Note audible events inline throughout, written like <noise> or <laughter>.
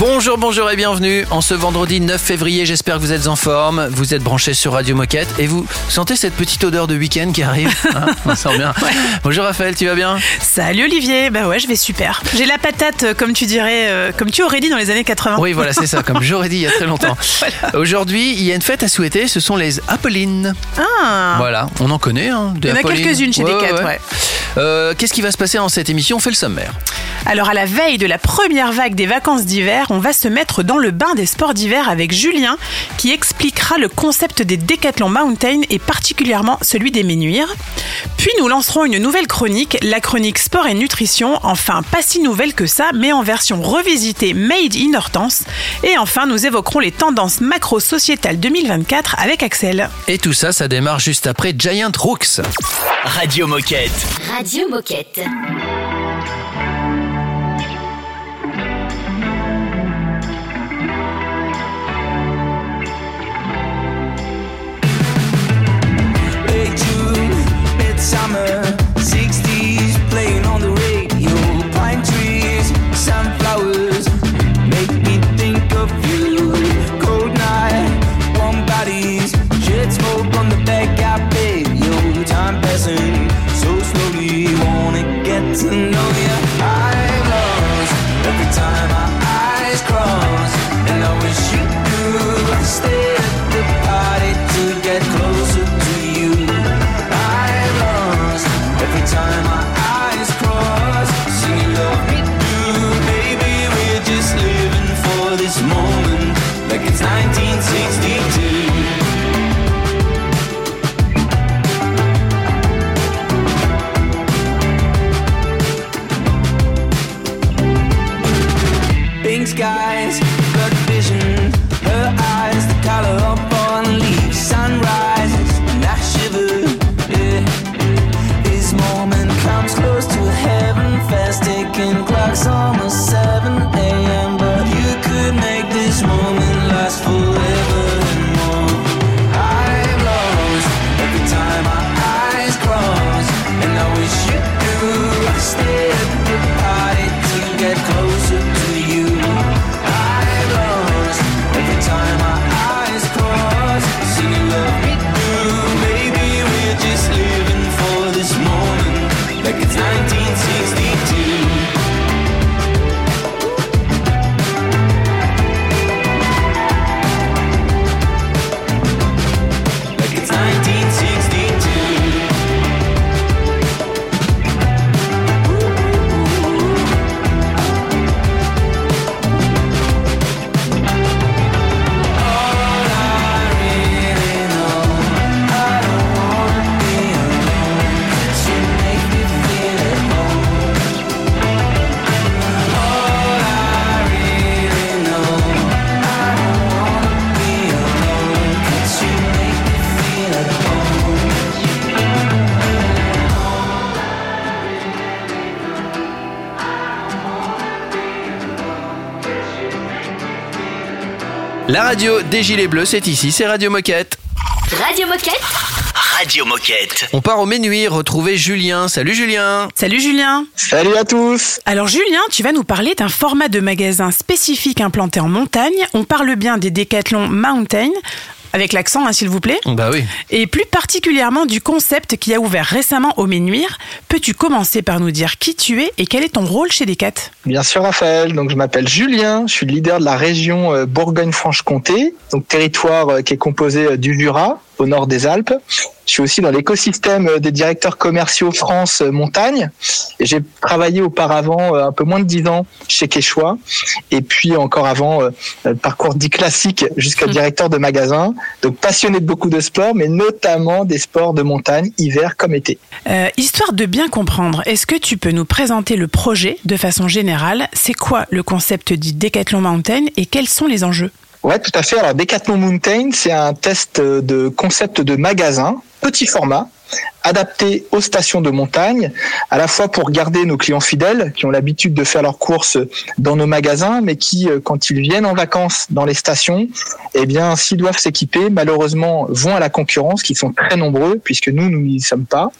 Bonjour, bonjour et bienvenue en ce vendredi 9 février. J'espère que vous êtes en forme. Vous êtes branchés sur Radio Moquette et vous sentez cette petite odeur de week-end qui arrive. <laughs> Hein On sent bien. Bonjour Raphaël, tu vas bien? Salut Olivier, bah ouais, je vais super. J'ai la patate, euh, comme tu dirais, euh, comme tu aurais dit dans les années 80. Oui, voilà, c'est ça, comme <laughs> j'aurais dit il y a très longtemps. <laughs> Aujourd'hui, il y a une fête à souhaiter, ce sont les Apollines. Ah, Voilà, on en connaît. Hein, des Il y en a quelques-unes chez ouais. Euh, Qu'est-ce qui va se passer dans cette émission? On fait le sommaire. Alors à la veille de la première vague des vacances d'hiver, on va se mettre dans le bain des sports d'hiver avec Julien qui expliquera le concept des décathlons mountain et particulièrement celui des ménuires. Puis nous lancerons une nouvelle chronique, la chronique sport et nutrition, enfin pas si nouvelle que ça, mais en version revisitée Made in Hortense. Et enfin nous évoquerons les tendances macro-sociétales 2024 avec Axel. Et tout ça, ça démarre juste après Giant Rooks. Radio Moquette. Radio Moquette. To know you. Cold night, bomb bodies, shit smoke on the back I'm La radio des Gilets Bleus, c'est ici, c'est Radio Moquette. Radio Moquette. Radio Moquette. On part au Ménuire retrouver Julien. Salut Julien Salut Julien Salut à tous Alors Julien, tu vas nous parler d'un format de magasin spécifique implanté en montagne. On parle bien des décathlons Mountain, avec l'accent hein, s'il vous plaît, Bah oui. et plus particulièrement du concept qui a ouvert récemment au Ménuire. Peux-tu commencer par nous dire qui tu es et quel est ton rôle chez Decat? Bien sûr Raphaël, donc je m'appelle Julien, je suis le leader de la région euh, Bourgogne-Franche-Comté, donc territoire euh, qui est composé euh, du Jura au nord des Alpes. Je suis aussi dans l'écosystème euh, des directeurs commerciaux France Montagne et j'ai travaillé auparavant euh, un peu moins de 10 ans chez Quechua et puis encore avant euh, euh, parcours dit classique jusqu'à directeur de magasin. Donc passionné de beaucoup de sports mais notamment des sports de montagne hiver comme été. Euh, Histoire de bien comprendre, est-ce que tu peux nous présenter le projet de façon générale? C'est quoi le concept dit Decathlon Mountain et quels sont les enjeux? Ouais, tout à fait. Alors, Decathlon Mountain, c'est un test de concept de magasin, petit format, adapté aux stations de montagne, à la fois pour garder nos clients fidèles qui ont l'habitude de faire leurs courses dans nos magasins, mais qui, euh, quand ils viennent en vacances dans les stations, eh bien, s'ils doivent s'équiper, malheureusement, vont à la concurrence, qui sont très nombreux, puisque nous, nous n'y sommes pas.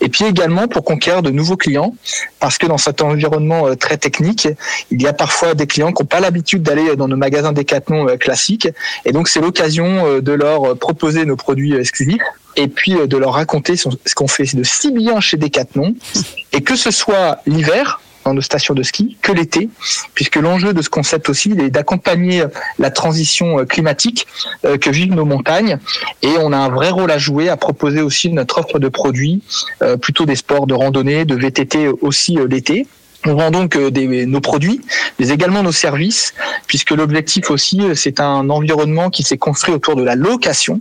Et puis également pour conquérir de nouveaux clients, parce que dans cet environnement euh, très technique, il y a parfois des clients qui n'ont pas l'habitude d'aller dans nos magasins Decathlon euh, classiques, et donc c'est l'occasion de leur proposer nos produits exclusifs et puis de leur raconter ce qu'on fait de si bien chez Decathlon, <laughs> et que ce soit l'hiver, dans nos stations de ski que l'été, puisque l'enjeu de ce concept aussi est d'accompagner la transition climatique euh, que vivent nos montagnes. Et on a un vrai rôle à jouer, à proposer aussi notre offre de produits, euh, plutôt des sports de randonnée, de VTT aussi euh, l'été. On vend donc des, nos produits, mais également nos services, puisque l'objectif aussi, c'est un environnement qui s'est construit autour de la location.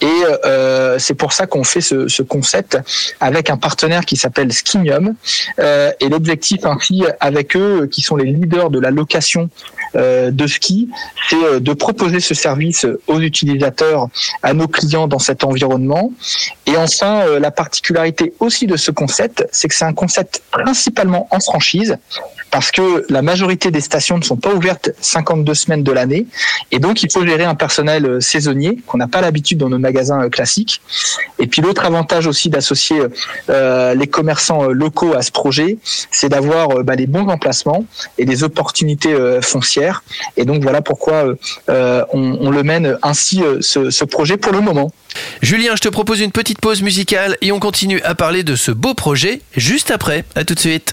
Et euh, c'est pour ça qu'on fait ce, ce, concept avec un partenaire qui s'appelle Skimium. Euh, et l'objectif ainsi avec eux, qui sont les leaders de la location euh, de ski, c'est de proposer ce service aux utilisateurs, à nos clients dans cet environnement. Et enfin, la particularité aussi de ce concept, c'est que c'est un concept principalement en franchise parce que la majorité des stations ne sont pas ouvertes 52 semaines de l'année et donc il faut gérer un personnel saisonnier qu'on n'a pas l'habitude dans nos magasins classiques. Et puis l'autre avantage aussi d'associer euh, les commerçants locaux à ce projet, c'est d'avoir euh, bah, les bons emplacements et des opportunités euh, foncières. Et donc voilà pourquoi on, le mène ainsi ce projet pour le moment. Julien, je te propose une petite pause musicale et on continue à parler de ce beau projet juste après. À tout de suite.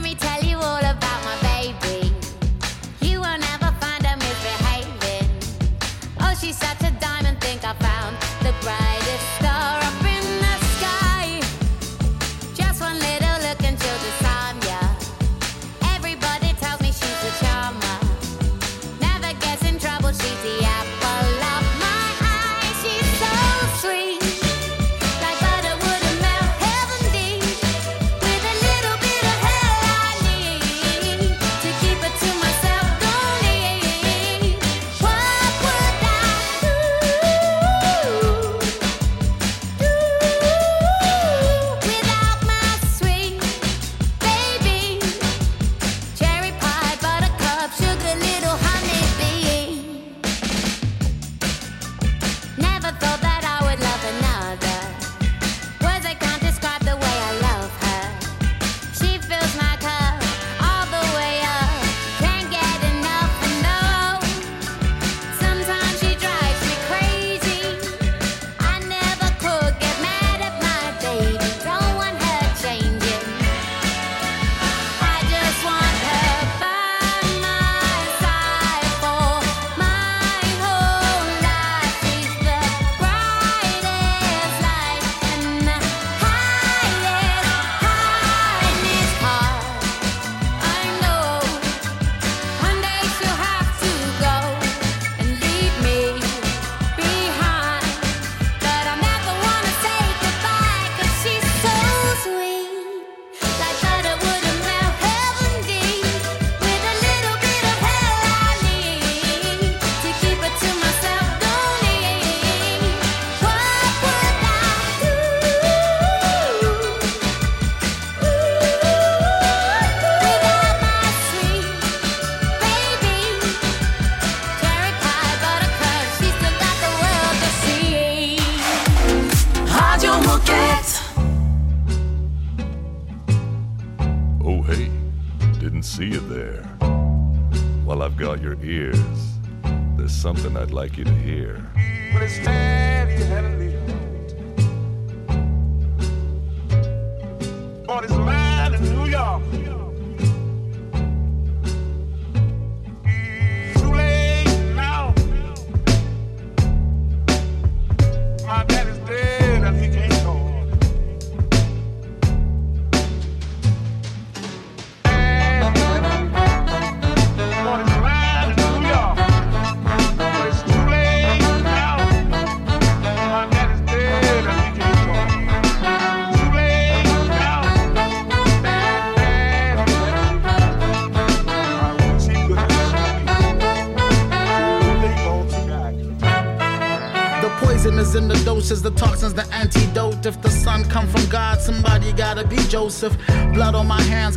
Like you to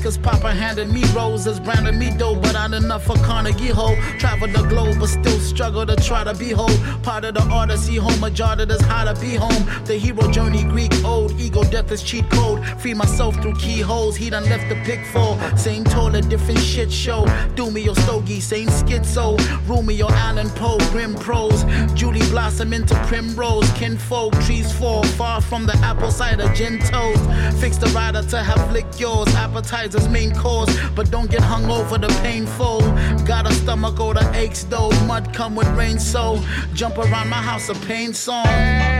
on my cause handed me roses, branded me dope, but I enough for Carnegie Hole. Travel the globe, but still struggle to try to be whole. Part of the odyssey, home majority is how to be home. The hero journey, Greek old, ego death is cheat code. Free myself through keyholes, he done left the pick for. Same toilet, different shit show. Do me your stogie, same schizo. Rumi or Allen Poe, grim prose. Julie blossom into primrose. Kinfolk, trees fall far from the apple cider gin toast. Fix the rider to have lick yours. Appetizers main course, but don't get hung over the painful. Got a stomach or the aches though. Mud come with rain, so jump around my house a pain song.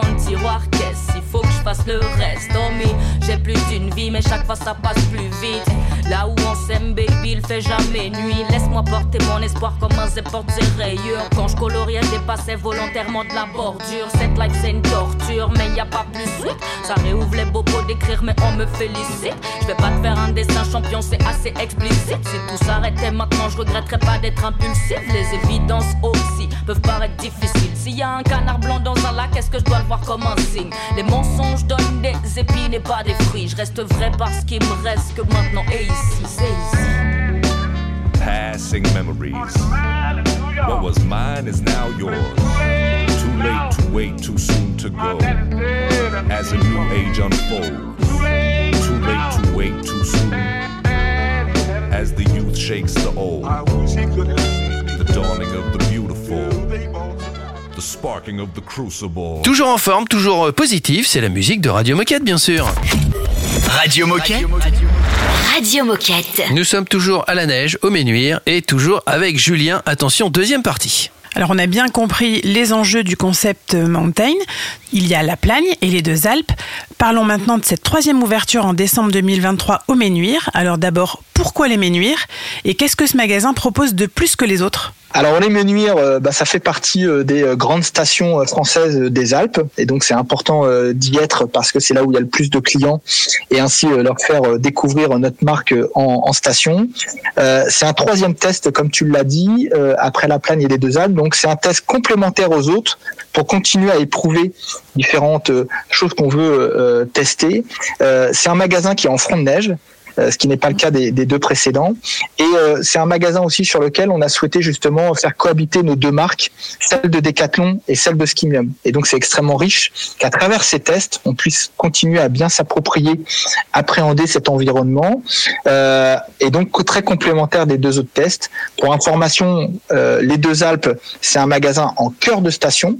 Dans le tiroir, qu'est-ce? Il faut que je fasse le reste. Oh mais j'ai plus d'une vie, mais chaque fois ça passe plus vite. Là où on s'aime, baby, il fait jamais nuit. Laisse-moi porter mon espoir comme un porte ses rayures. Quand je coloriais, dépassais volontairement de la bordure. Cette life, c'est une torture, mais y a pas plus sweet. Ça réouvre les bobos d'écrire, mais on me félicite. Je vais pas te faire un dessin champion, c'est assez explicite. Si tout s'arrêtait maintenant, je regretterais pas d'être impulsif. Les évidences aussi peuvent paraître difficiles. S'il y a un canard blanc dans un lac, est-ce que je dois le voir comme un signe Les mensonges donnent des épines et pas des fruits. Je reste vrai parce qu'il me reste que maintenant et ici, c'est ici. Passing memories. What was mine is now yours. Too late to wait, too soon to go. As a new age unfolds. Too late to wait, too soon. As the youth shakes the old. The dawning of the beautiful. Toujours en forme, toujours euh, positif, c'est la musique de Radio Moquette, bien sûr. Radio Moquette. Radio Moquette. Nous sommes toujours à la neige, au Ménuire, et toujours avec Julien. Attention, deuxième partie. Alors on a bien compris les enjeux du concept Mountain. Il y a la Plagne et les deux Alpes. Parlons maintenant de cette troisième ouverture en décembre 2023 au Ménuire. Alors d'abord, pourquoi les Ménuires Et qu'est-ce que ce magasin propose de plus que les autres? Alors les Menuires, euh, bah, ça fait partie euh, des euh, grandes stations françaises des Alpes, et donc c'est important d'y être parce que c'est là où il y a le plus de clients, et ainsi leur faire découvrir notre marque en, station. C'est un troisième test, comme tu l'as dit, après la Plagne et les deux Alpes, donc c'est un test complémentaire aux autres pour continuer à éprouver différentes choses qu'on veut tester. C'est un magasin qui est en front de neige, ce qui n'est pas le cas des, des deux précédents. Et euh, c'est un magasin aussi sur lequel on a souhaité justement faire cohabiter nos deux marques, celle de Decathlon et celle de Skimium. Et donc c'est extrêmement riche qu'à travers ces tests, on puisse continuer à bien s'approprier, appréhender cet environnement. Euh, et donc très complémentaire des deux autres tests. Pour information, euh, les deux Alpes, c'est un magasin en cœur de station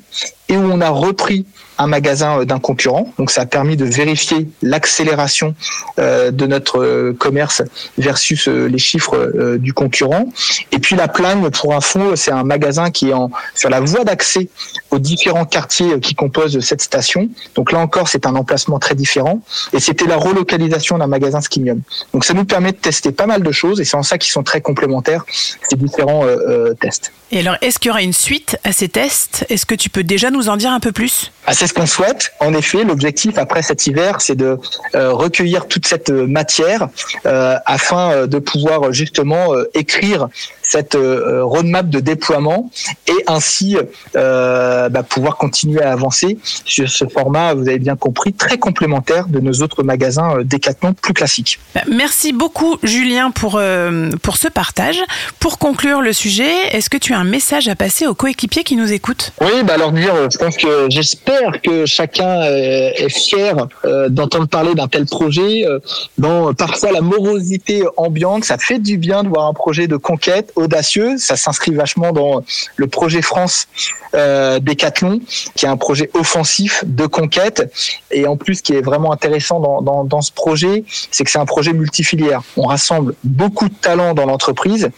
et où on a repris un magasin euh, d'un concurrent. Donc ça a permis de vérifier l'accélération euh, de notre euh, commerce versus les chiffres du concurrent. Et puis la Plagne, pour info, c'est un magasin qui est en, sur la voie d'accès aux différents quartiers qui composent cette station. Donc là encore, c'est un emplacement très différent. Et c'était la relocalisation d'un magasin Skimium. Donc ça nous permet de tester pas mal de choses et c'est en ça qu'ils sont très complémentaires, ces différents euh, tests. Et alors, est-ce qu'il y aura une suite à ces tests? Est-ce que tu peux déjà nous en dire un peu plus? Ah, c'est ce qu'on souhaite. En effet, l'objectif après cet hiver, c'est de euh, recueillir toute cette euh, matière euh, afin de pouvoir justement euh, écrire cette euh, roadmap de déploiement et ainsi euh, bah, pouvoir continuer à avancer sur ce format, vous avez bien compris, très complémentaire de nos autres magasins euh, Decathlon plus classiques. Bah, Merci beaucoup Julien pour, euh, pour ce partage. Pour conclure le sujet, est-ce que tu as un message à passer aux coéquipiers qui nous écoutent? Oui, bah alors dire, euh, je pense que j'espère j'espère que chacun euh, est fier euh, d'entendre parler d'un tel projet. euh, dans parfois la morosité ambiante, ça fait du bien de voir un projet de conquête audacieux. Ça s'inscrit vachement dans le projet France euh, Décathlon, qui est un projet offensif de conquête. Et en plus, ce qui est vraiment intéressant dans, dans, dans ce projet, c'est que c'est un projet multifilière. On rassemble beaucoup de talents dans l'entreprise.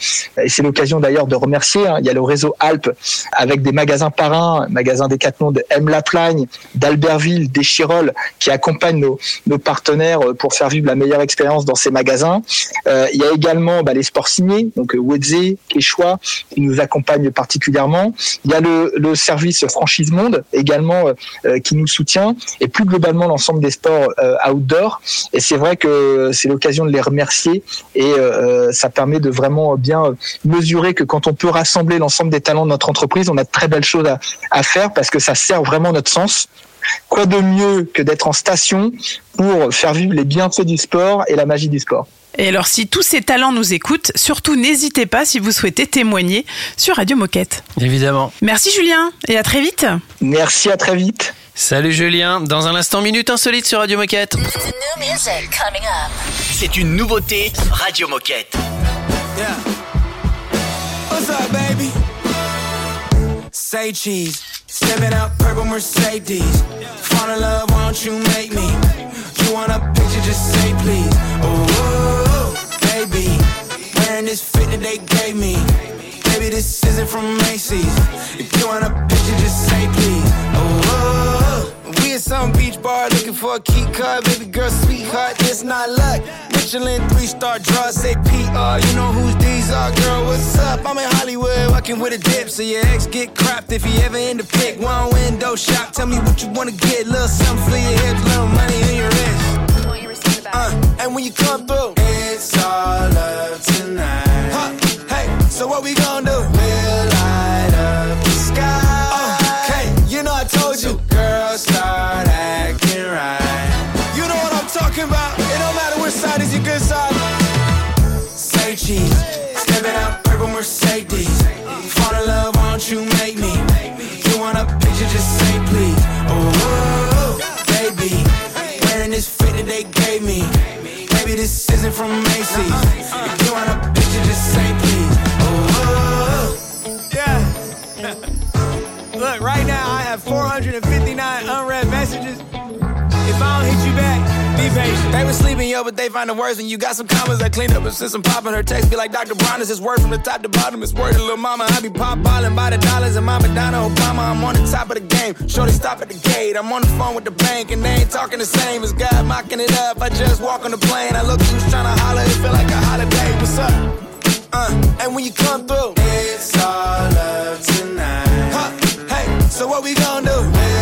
Et c'est l'occasion d'ailleurs de remercier. hein. Il y a le réseau Alpes avec des magasins parrains, magasins Décathlon de M. Laplagne, d'Albertville, d'Échirol, qui accompagnent nos, partenaires euh, pour faire vivre la meilleure expérience dans ces magasins. Euh, il y a également bah, les sports signés, donc euh, Wedze, Quechua, qui nous accompagnent particulièrement. Il y a le, service Franchise Monde également qui nous soutient et plus globalement l'ensemble des sports euh, outdoor. Et c'est vrai que c'est l'occasion de les remercier et ça permet de vraiment bien mesurer que quand on peut rassembler l'ensemble des talents de notre entreprise, on a de très belles choses à faire parce que ça sert vraiment notre sens. Quoi de mieux que d'être en station pour faire vivre les bienfaits du sport et la magie du sport? Et alors, si tous ces talents nous écoutent, surtout n'hésitez pas si vous souhaitez témoigner sur Radio Moquette. Évidemment. Merci Julien et à très vite. Merci, à très vite. Salut Julien, dans un instant minute insolite sur Radio Moquette. C'est une nouveauté Radio Moquette. Yeah. What's up, baby? Say cheese. Stepping out, purple Mercedes. Fall in love, why don't you make me? You want a picture, just say please. Oh, baby. Wearing this fit that they gave me. Baby, this isn't from Macy's. If you want a picture, just say please. Oh, Some beach bar looking for a key card. Baby girl, sweetheart, it's not luck. Michelin three star draw, say PR. You know who's these are, girl. What's up? I'm in Hollywood, walking with a dip. So your ex get crapped if he ever in the pick. One window shop, tell me what you wanna get. Little something for your hips, little money in your wrist. Uh, and when you come through, it's all love tonight. Huh, hey, so what we gonna do? Was sleeping, yo, but they find the words. And you got some commas that clean up and since I'm popping her text, be like Dr. Brown is his word from the top to bottom. It's word to little mama. I be pop ballin' by the dollars and my Madonna Obama. I'm on the top of the game. Shorty stop at the gate. I'm on the phone with the bank and they ain't talking the same as God mocking it up. I just walk on the plane. I look who's trying to holler. It feel like a holiday. What's up? Uh, and when you come through, it's all love tonight. Huh, hey, so what we gon' do?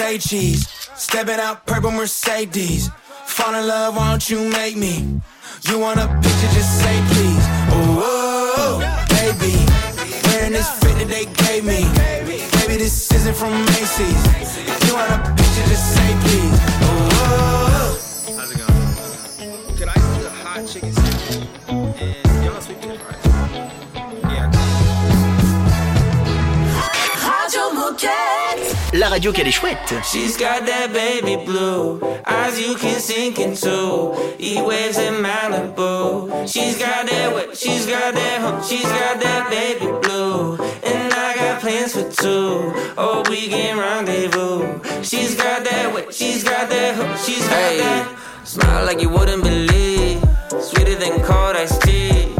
Say cheese, stepping out purple Mercedes. Fall in love, why don't you make me? You want a picture, just say please. Oh, baby, wearing this fit that they gave me. Baby, this isn't from Macy's. You want a picture, just say please. La radio qu'elle est chouette. She's got that baby blue eyes you can sink into. He waves in Malibu. She's got that what? She's got that hump. She's got that baby blue. And I got plans for two. Oh, we can rendezvous. She's got that what? She's got that hump. She's got Hey, that. smile like you wouldn't believe. Sweeter than cold iced tea.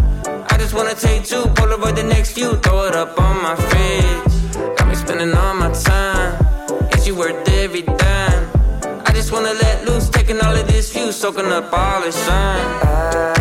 I just wanna take two, Polaroid the next few, throw it up on my fridge. Wanna let loose, taking all of this view, soaking up all the sun. I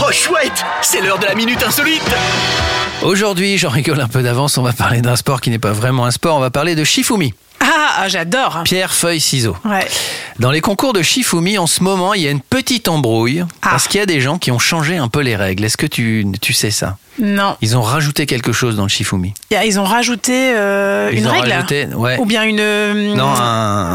Oh chouette, c'est l'heure de la minute insolite. Aujourd'hui, j'en rigole un peu d'avance, on va parler d'un sport qui n'est pas vraiment un sport, on va parler de Shifumi. Ah, ah, j'adore. Pierre, feuille, ciseaux. Ouais. Dans les concours de Shifumi, en ce moment, il y a une petite embrouille Ah. parce qu'il y a des gens qui ont changé un peu les règles. Est-ce que tu, tu sais ça? Non. Ils ont rajouté quelque chose dans le Shifumi. Ils ont rajouté euh, Ils une ont règle rajouté- ouais. Ou bien une... euh, Non, un-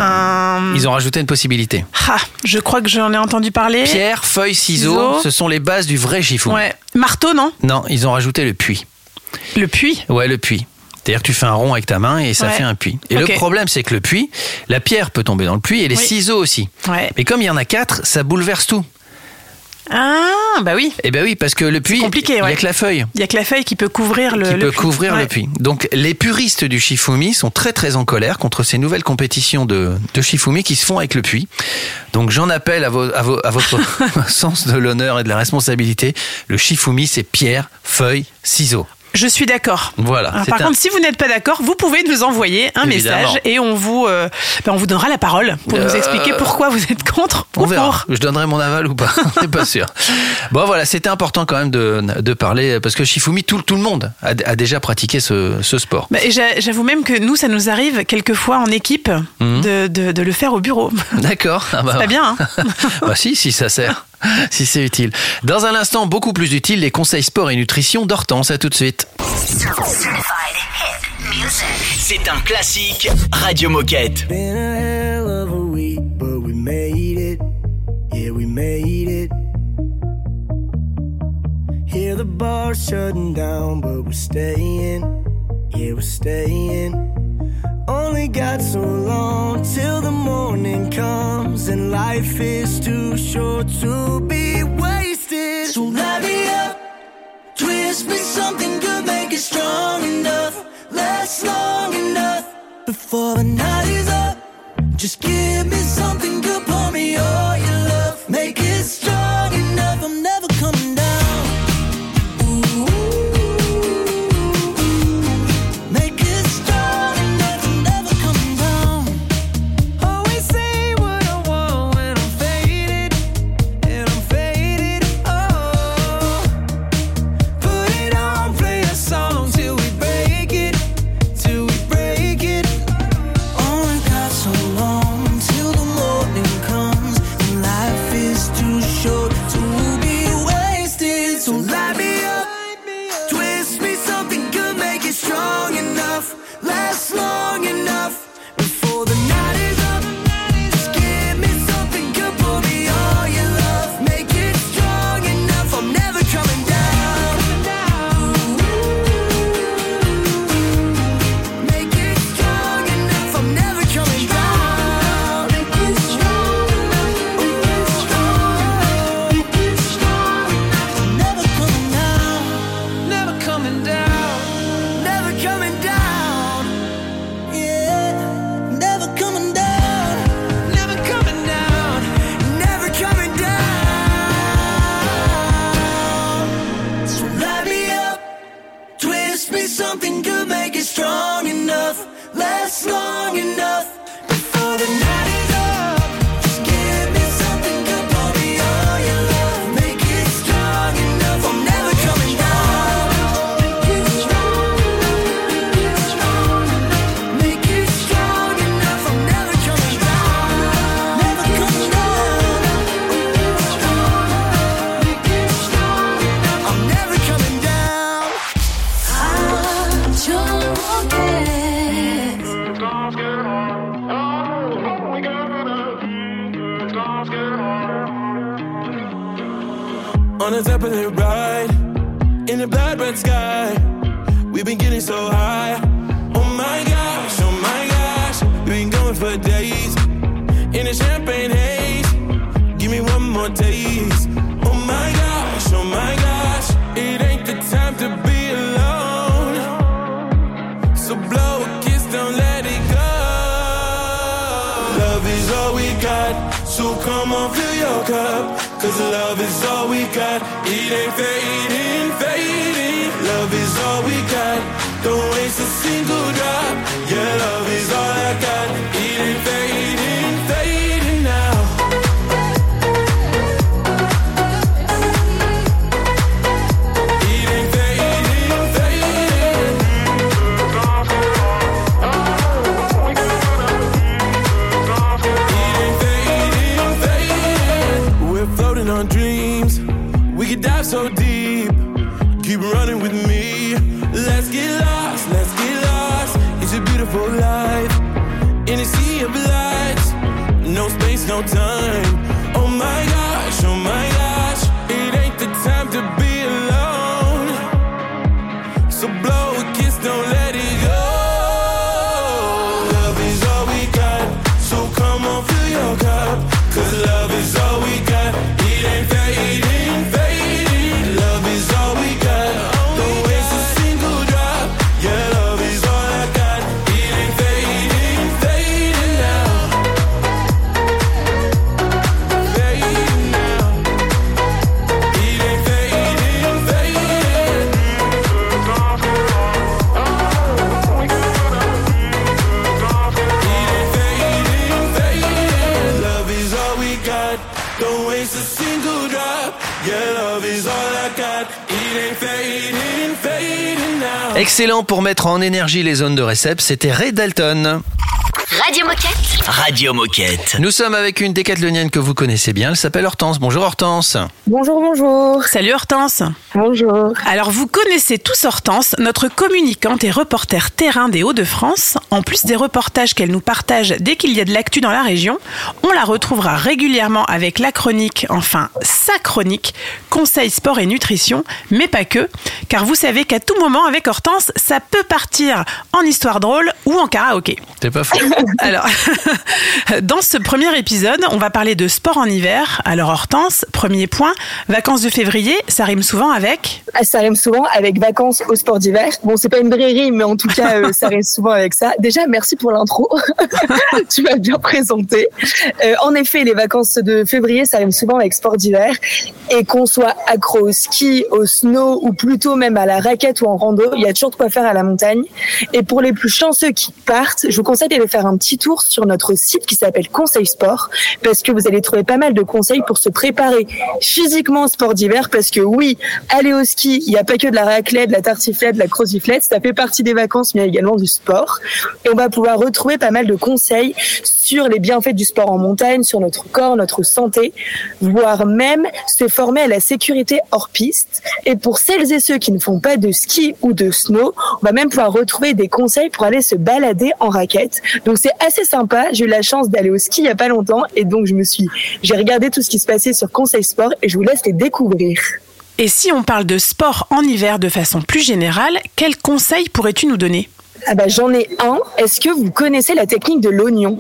un- Ils ont rajouté une possibilité. Ah, je crois que j'en ai entendu parler. Pierre, feuille, ciseaux, Ciseaux. ce sont les bases du vrai Shifumi. Ouais. Marteau, non? Non, ils ont rajouté le puits. Le puits? Ouais, le puits. C'est-à-dire que tu fais un rond avec ta main et ça Ouais. fait un puits. Et le problème, c'est que le puits, la pierre peut tomber dans le puits et les Oui. ciseaux aussi. Ouais. Mais comme il y en a quatre, ça bouleverse tout. Ah, bah oui. Eh ben oui, parce que le puits, compliqué, il y a ouais. que la feuille Il y a que la feuille qui peut couvrir le. qui le peut puits. couvrir Ouais. le puits. Donc les puristes du Shifumi sont très très en colère contre ces nouvelles compétitions de, de Shifumi qui se font avec le puits. Donc j'en appelle à, vo- à, vo- à votre <laughs> sens de l'honneur et de la responsabilité. Le Shifumi, c'est pierre, feuille, ciseaux. Je suis d'accord. Voilà. Alors, c'est par un- contre, si vous n'êtes pas d'accord, vous pouvez nous envoyer un Évidemment. message et on vous, euh, ben, on vous donnera la parole pour nous Euh, expliquer pourquoi vous êtes contre On ou verra. pour. Je donnerai mon aval ou pas. <laughs> On n'est pas sûr. Bon, voilà, c'était important quand même de, de parler parce que Shifumi, tout, tout le monde a, a déjà pratiqué ce, ce sport. Bah, j'a- J'avoue même que nous, ça nous arrive quelquefois en équipe Mhm. de, de- de le faire au bureau. D'accord. Ah bah, C'est pas bien, hein <laughs> bah si, si ça sert. <laughs> Si c'est utile. Dans un instant, beaucoup plus utile, les conseils sport et nutrition d'Hortense. À tout de suite. C'est un classique Radio Moquette. Hear the bar shutting down, but we're staying. Yeah, we're staying. Only got so long till the morning comes, and life is too short to be wasted. So light me up, twist me something good, make it strong enough, last long enough before the night is up. Just give me something good, leefde Excellent pour mettre en énergie les zones de réception, c'était Ray Dalton. Radio Moquette. Radio Moquette. Nous sommes avec une décathlonienne que vous connaissez bien, elle s'appelle Hortense. Bonjour Hortense. Bonjour, bonjour. Salut Hortense. Bonjour. Alors vous connaissez tous Hortense, notre communicante et reporter terrain des Hauts-de-France. En plus des reportages qu'elle nous partage dès qu'il y a de l'actu dans la région, on la retrouvera régulièrement avec la chronique, enfin sa chronique, conseil sport et nutrition, mais pas que, car vous savez qu'à tout moment avec Hortense, ça peut partir en histoire drôle ou en karaoké. C'est pas faux. <laughs> Alors, <laughs> dans ce premier épisode, on va parler de sport en hiver. Alors Hortense, premier point, vacances de février, ça rime souvent avec Ah, Ça rime souvent avec vacances au sport d'hiver. Bon, c'est pas une vraie rime, mais en tout cas, euh, ça rime souvent avec ça. Déjà, merci pour l'intro. <laughs> tu m'as bien présenté. Euh, en effet, les vacances de février, ça rime souvent avec sport d'hiver. Et qu'on soit accro au ski, au snow, ou plutôt même à la raquette ou en rando, il y a toujours de quoi faire à la montagne. Et pour les plus chanceux qui partent, je vous conseille d'aller faire un petit tour sur notre site qui s'appelle Conseil Sport, parce que vous allez trouver pas mal de conseils pour se préparer physiquement au sport d'hiver, parce que oui, aller au ski, il n'y a pas que de la raclette, de la tartiflette, de la croziflette, ça fait partie des vacances, mais il également du sport. Et on va pouvoir retrouver pas mal de conseils sur les bienfaits du sport en montagne, sur notre corps, notre santé, voire même se former à la sécurité hors piste. Et pour celles et ceux qui ne font pas de ski ou de snow, on va même pouvoir retrouver des conseils pour aller se balader en raquette. Donc c'est assez sympa. J'ai eu la chance d'aller au ski il y a pas longtemps et donc je me suis, j'ai regardé tout ce qui se passait sur Conseil Sport et je vous laisse les découvrir. Et si on parle de sport en hiver de façon plus générale, quels conseils pourrais-tu nous donner? Ah bah j'en ai un. Est-ce que vous connaissez la technique de l'oignon?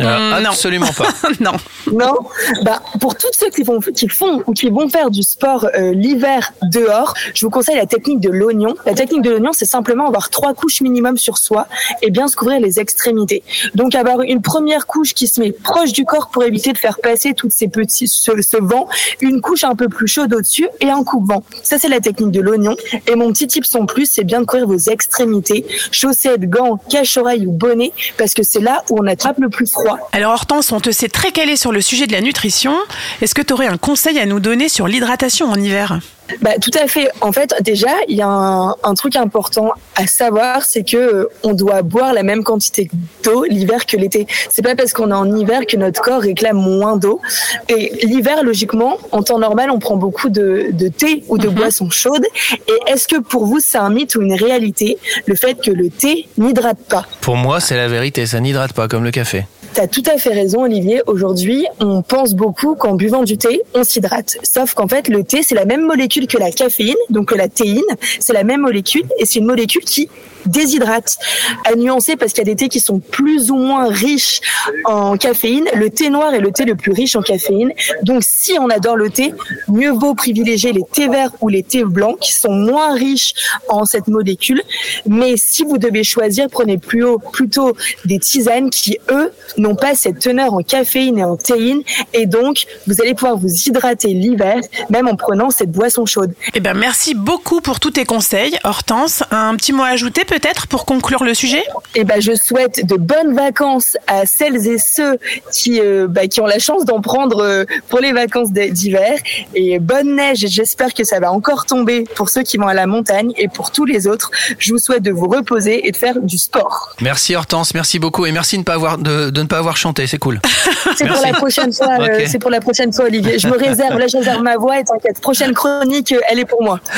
Euh, absolument pas. <laughs> non. Non. Bah, pour tous ceux qui font, qui font ou qui vont faire du sport euh, l'hiver dehors, je vous conseille la technique de l'oignon. La technique de l'oignon, c'est simplement avoir trois couches minimum sur soi et bien se couvrir les extrémités. Donc avoir une première couche qui se met proche du corps pour éviter de faire passer toutes ces petits ce, ce vent, une couche un peu plus chaude au-dessus et un coupe-vent. Ça c'est la technique de l'oignon. Et mon petit tip en plus, c'est bien de couvrir vos extrémités, chaussettes, gants, cache-oreilles ou bonnet, parce que c'est là où on attrape le plus froid. Alors Hortense, on te sait très calé sur le sujet de la nutrition. Est-ce que tu aurais un conseil à nous donner sur l'hydratation en hiver? Bah, tout à fait. En fait, déjà, il y a un, un truc important à savoir, c'est que euh, on doit boire la même quantité d'eau l'hiver que l'été. C'est pas parce qu'on est en hiver que notre corps réclame moins d'eau. Et l'hiver, logiquement, en temps normal, on prend beaucoup de, de thé ou de boissons chaudes. Et est-ce que pour vous, c'est un mythe ou une réalité, le fait que le thé n'hydrate pas? Pour moi, c'est la vérité, ça n'hydrate pas comme le café. T'as tout à fait raison, Olivier. Aujourd'hui, on pense beaucoup qu'en buvant du thé, on s'hydrate. Sauf qu'en fait, le thé, c'est la même molécule que la caféine, donc que la théine. C'est la même molécule et c'est une molécule qui déshydrate. À nuancer parce qu'il y a des thés qui sont plus ou moins riches en caféine. Le thé noir est le thé le plus riche en caféine. Donc, si on adore le thé, mieux vaut privilégier les thés verts ou les thés blancs qui sont moins riches en cette molécule. Mais si vous devez choisir, prenez plus haut, plutôt des tisanes qui, eux, n'ont pas cette teneur en caféine et en théine. Et donc, vous allez pouvoir vous hydrater l'hiver, même en prenant cette boisson chaude. Eh ben, merci beaucoup pour tous tes conseils. Hortense, un petit mot à ajouter peut-être pour conclure le sujet Eh ben, je souhaite de bonnes vacances à celles et ceux qui, euh, bah, qui ont la chance d'en prendre euh, pour les vacances d'hiver. Et bonne neige. J'espère que ça va encore tomber pour ceux qui vont à la montagne et pour tous les autres. Je vous souhaite de vous reposer et de faire du sport. Merci Hortense, merci beaucoup et merci de, ne pas avoir, de, de ne pas avoir chanté, c'est cool. <laughs> C'est pour la prochaine fois. euh. C'est pour la prochaine fois, Olivier. Je me réserve. Là, je réserve ma voix et t'inquiète. Prochaine chronique, elle est pour moi. <laughs>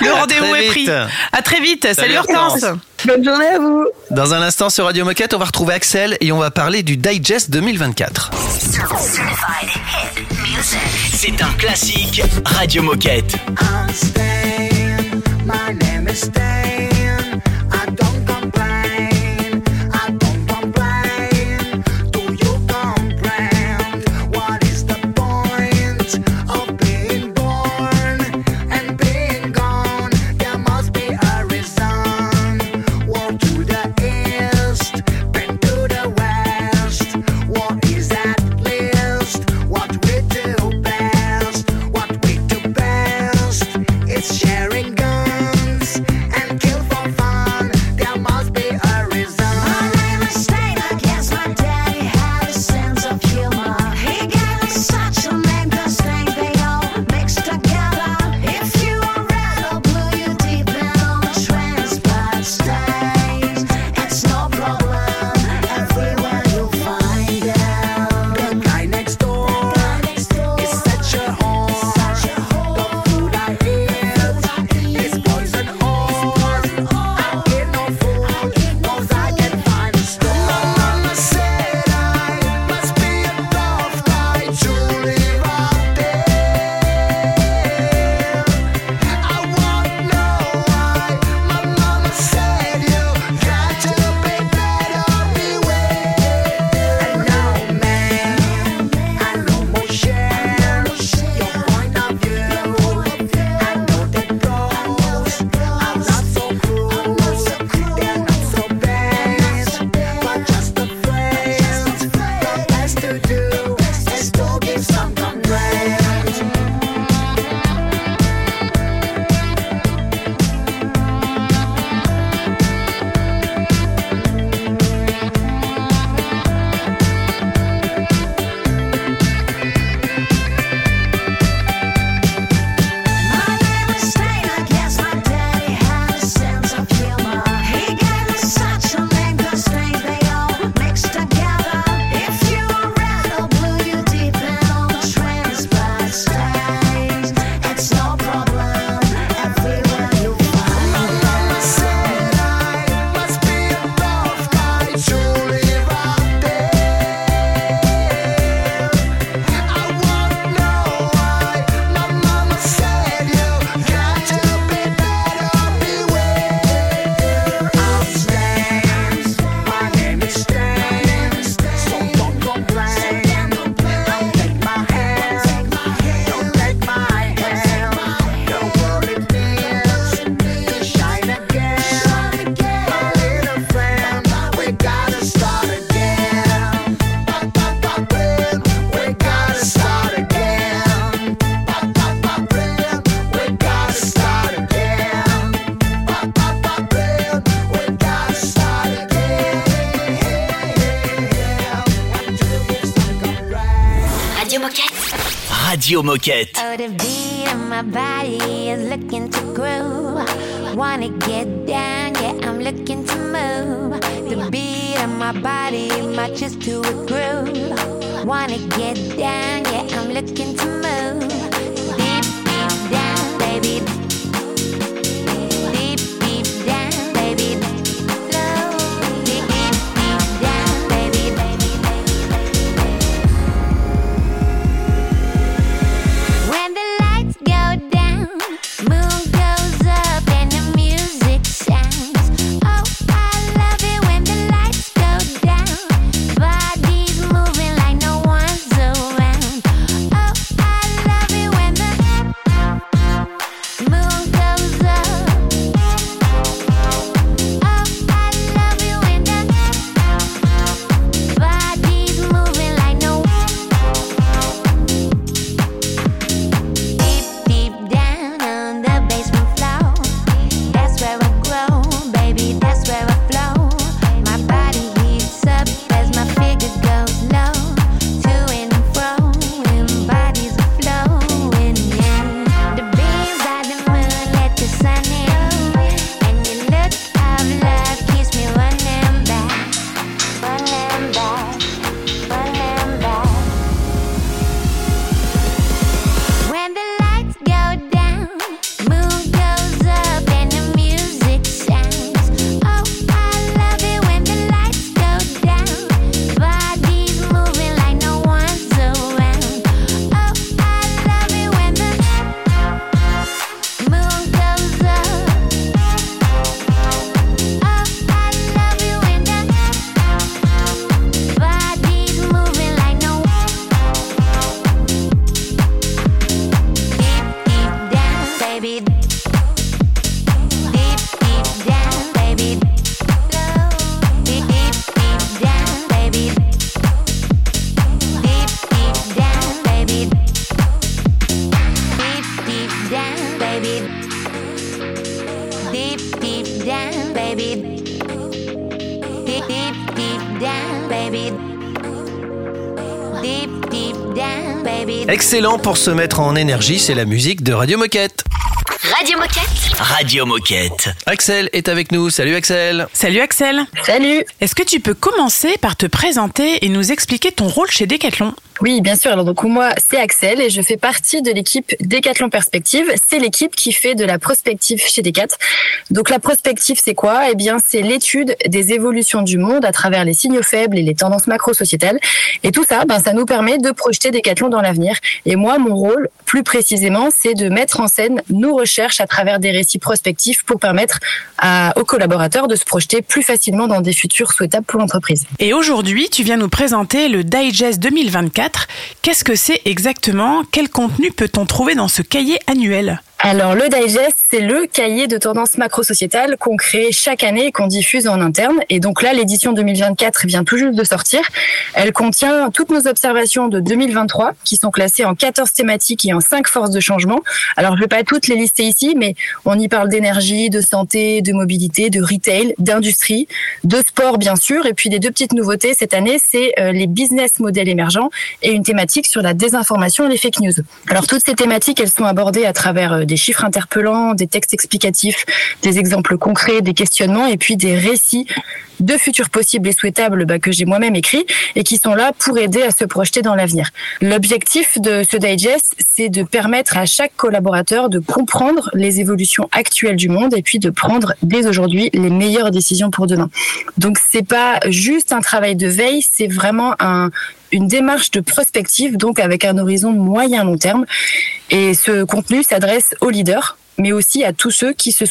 Le rendez-vous est pris. À très vite. Salut, Salut, Hortense. Bonne journée à vous. Dans un instant sur Radio Moquette, on va retrouver Axel et on va parler du Digest 2024. C'est un classique Radio Moquette. I'm Stan. My name is Radio Moquette. Oh, the beat of my body is looking to groove. Wanna get down, yeah, I'm looking to move. The beat of my body matches to a groove. Wanna get down, yeah, I'm looking to move. Deep, deep down, baby. Excellent pour se mettre en énergie, c'est la musique de Radio Moquette. Radio Moquette. Radio Moquette. Axel est avec nous. Salut Axel. Salut Axel. Salut. Est-ce que tu peux commencer par te présenter et nous expliquer ton rôle chez Decathlon? Oui, bien sûr. Alors donc moi, c'est Axel et je fais partie de l'équipe Décathlon Perspective. C'est l'équipe qui fait de la prospective chez Decat. Donc la prospective, c'est quoi? Eh bien, c'est l'étude des évolutions du monde à travers les signaux faibles et les tendances macro-sociétales. Et tout ça, ben, ça nous permet de projeter Décathlon dans l'avenir. Et moi, mon rôle, plus précisément, c'est de mettre en scène nos recherches à travers des récits prospectifs pour permettre aux collaborateurs de se projeter plus facilement dans des futurs souhaitables pour l'entreprise. Et aujourd'hui, tu viens nous présenter le Digest 2024. Qu'est-ce que c'est exactement? Quel contenu peut-on trouver dans ce cahier annuel? Alors, le Digest, c'est le cahier de tendance macro-sociétale qu'on crée chaque année et qu'on diffuse en interne. Et donc là, l'édition 2024 vient tout juste de sortir. Elle contient toutes nos observations de 2023 qui sont classées en 14 thématiques et en 5 forces de changement. Alors, je vais pas toutes les lister ici, mais on y parle d'énergie, de santé, de mobilité, de retail, d'industrie, de sport, bien sûr. Et puis, les deux petites nouveautés cette année, c'est euh, les business modèles émergents et une thématique sur la désinformation et les fake news. Alors, toutes ces thématiques, elles sont abordées à travers euh, des chiffres interpellants, des textes explicatifs, des exemples concrets, des questionnements et puis des récits de futurs possibles et souhaitables bah, que j'ai moi-même écrits et qui sont là pour aider à se projeter dans l'avenir. L'objectif de ce digest, c'est de permettre à chaque collaborateur de comprendre les évolutions actuelles du monde et puis de prendre dès aujourd'hui les meilleures décisions pour demain. Donc c'est pas juste un travail de veille, c'est vraiment un une démarche de prospective, donc avec un horizon moyen long terme. Et ce contenu s'adresse aux leaders, mais aussi à tous ceux qui se,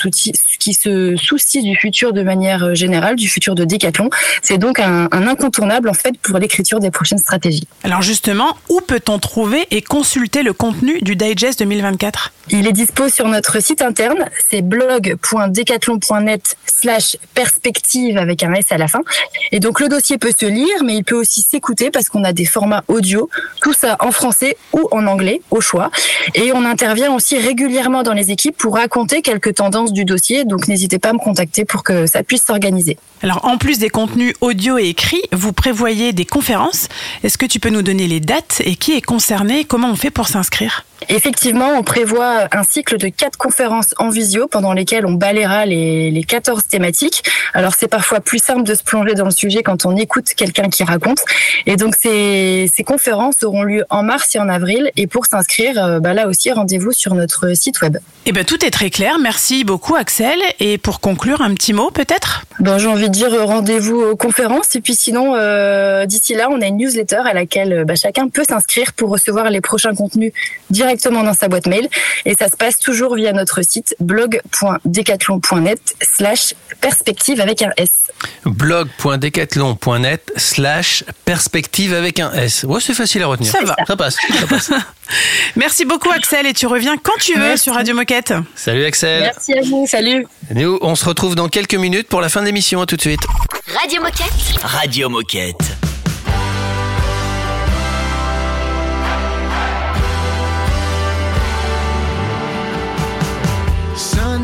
qui se soucient du futur de manière générale, du futur de Decathlon. C'est donc un, un incontournable en fait pour l'écriture des prochaines stratégies. Alors justement, où peut-on trouver et consulter le contenu du Digest 2024 Il est dispo sur notre site interne, c'est blog.decathlon.net slash perspective avec un S à la fin. Et donc le dossier peut se lire, mais il peut aussi s'écouter parce qu'on a des formats audio, tout ça en français ou en anglais, au choix. Et on intervient aussi régulièrement dans les équipes pour raconter quelques tendances du dossier, donc n'hésitez pas à me contacter pour que ça puisse s'organiser. Alors en plus des contenus audio et écrits, vous prévoyez des conférences. Est-ce que tu peux nous donner les dates et qui est concerné? Comment on fait pour s'inscrire? Effectivement, on prévoit un cycle de quatre conférences en visio pendant lesquelles on balayera les, les 14 thématiques. Alors c'est parfois plus simple de se plonger dans le sujet quand on écoute quelqu'un qui raconte. Et donc ces, ces conférences auront lieu en mars et en avril. Et pour s'inscrire, euh, bah là aussi, rendez-vous sur notre site web. Eh ben tout est très clair. Merci beaucoup Axel. Et pour conclure, un petit mot peut-être? Bon, j'ai envie de dire euh, rendez-vous aux conférences. Et puis sinon, euh, d'ici là, on a une newsletter à laquelle euh, bah, chacun peut s'inscrire pour recevoir les prochains contenus directement dans sa boîte mail. Et ça se passe toujours via notre site blog.decathlon.net slash perspective avec un S. blog.decathlon.net slash perspective avec un S. Ouais, c'est facile à retenir. Ça va. Ça passe. Ça passe. <laughs> Merci beaucoup Axel et tu reviens quand tu veux Merci. sur Radio Moquette. Salut Axel. Merci à vous. Salut. Nous, on se retrouve dans quelques minutes pour la fin de l'émission. À tout de suite. Radio Moquette. Radio Moquette.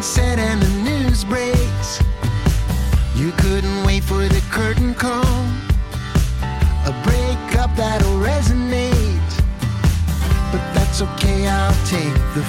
Sunset and the news breaks. You couldn't wait for the curtain call. A breakup that'll resonate. But that's okay, I'll take the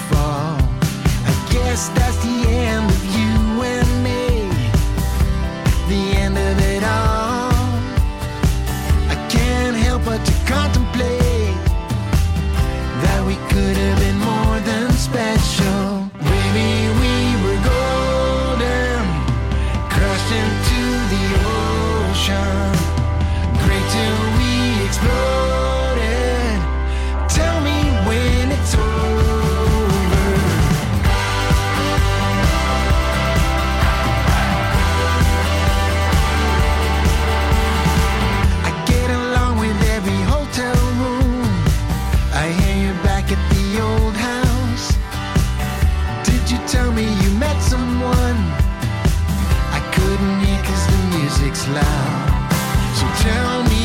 loud. So tell me.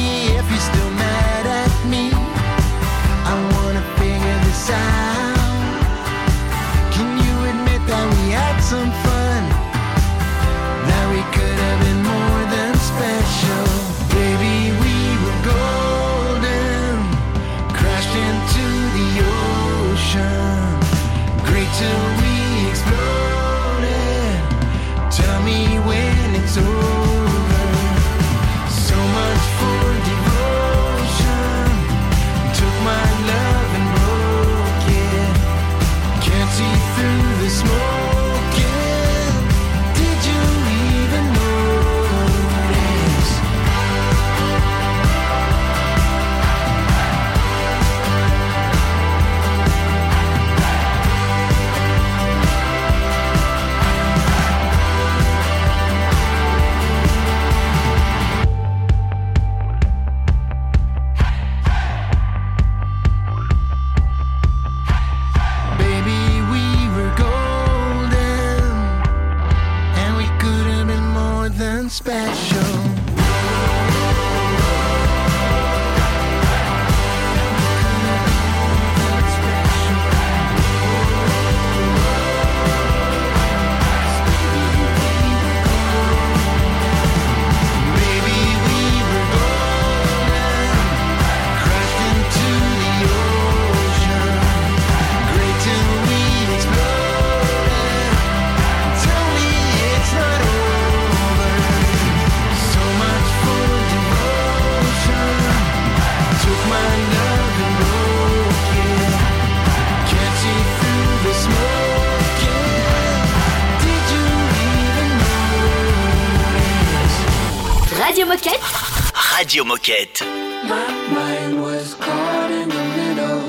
Radio Moquette. My mind was caught in the middle,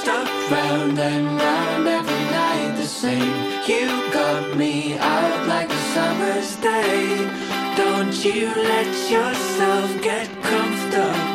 stuck round and round every night the same. You got me out like a summer's day. Don't you let yourself get comfortable.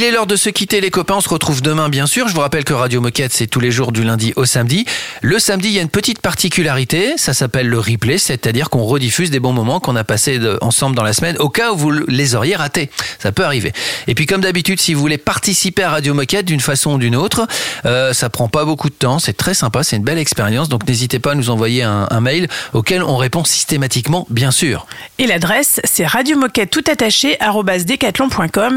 Il est l'heure de se quitter les copains, on se retrouve demain bien sûr. Je vous rappelle que Radio Moquette c'est tous les jours du lundi au samedi. Le samedi il y a une petite particularité, ça s'appelle le replay, c'est-à-dire qu'on rediffuse des bons moments qu'on a passés ensemble dans la semaine au cas où vous les auriez ratés. Ça peut arriver. Et puis comme d'habitude si vous voulez participer à Radio Moquette d'une façon ou d'une autre, euh, ça prend pas beaucoup de temps, c'est très sympa, c'est une belle expérience. Donc n'hésitez pas à nous envoyer un, mail auquel on répond systématiquement bien sûr. Et l'adresse, c'est radiomoquette tout attaché.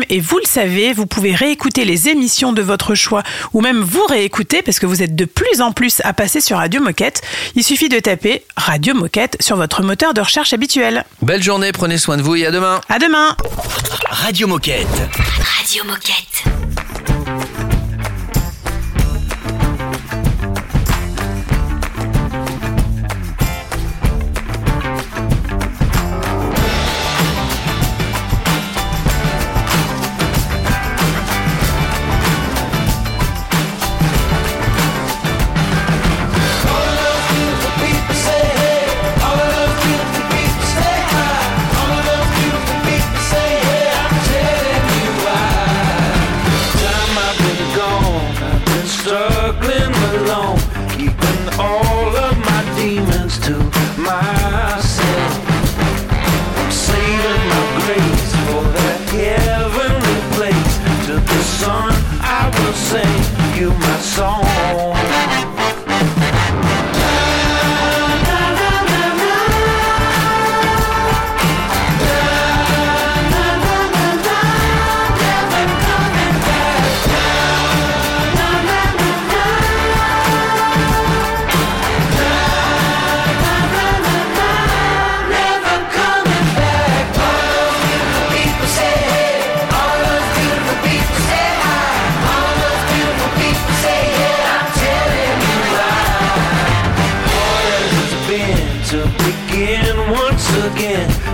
Et vous le savez, vous pouvez réécouter les émissions de votre choix ou même vous réécouter parce que vous êtes de plus en plus à passer sur Radio Moquette. Il suffit de taper Radio Moquette sur votre moteur de recherche habituel. Belle journée, prenez soin de vous et à demain. À demain. Radio Moquette. Radio Moquette. you must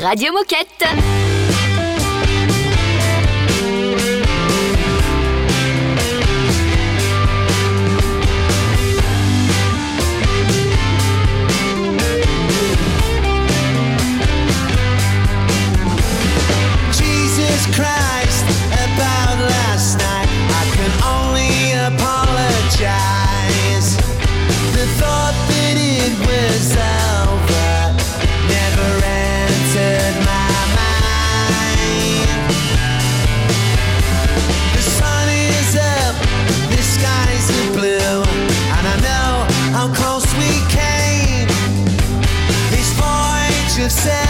Radio Moquette. said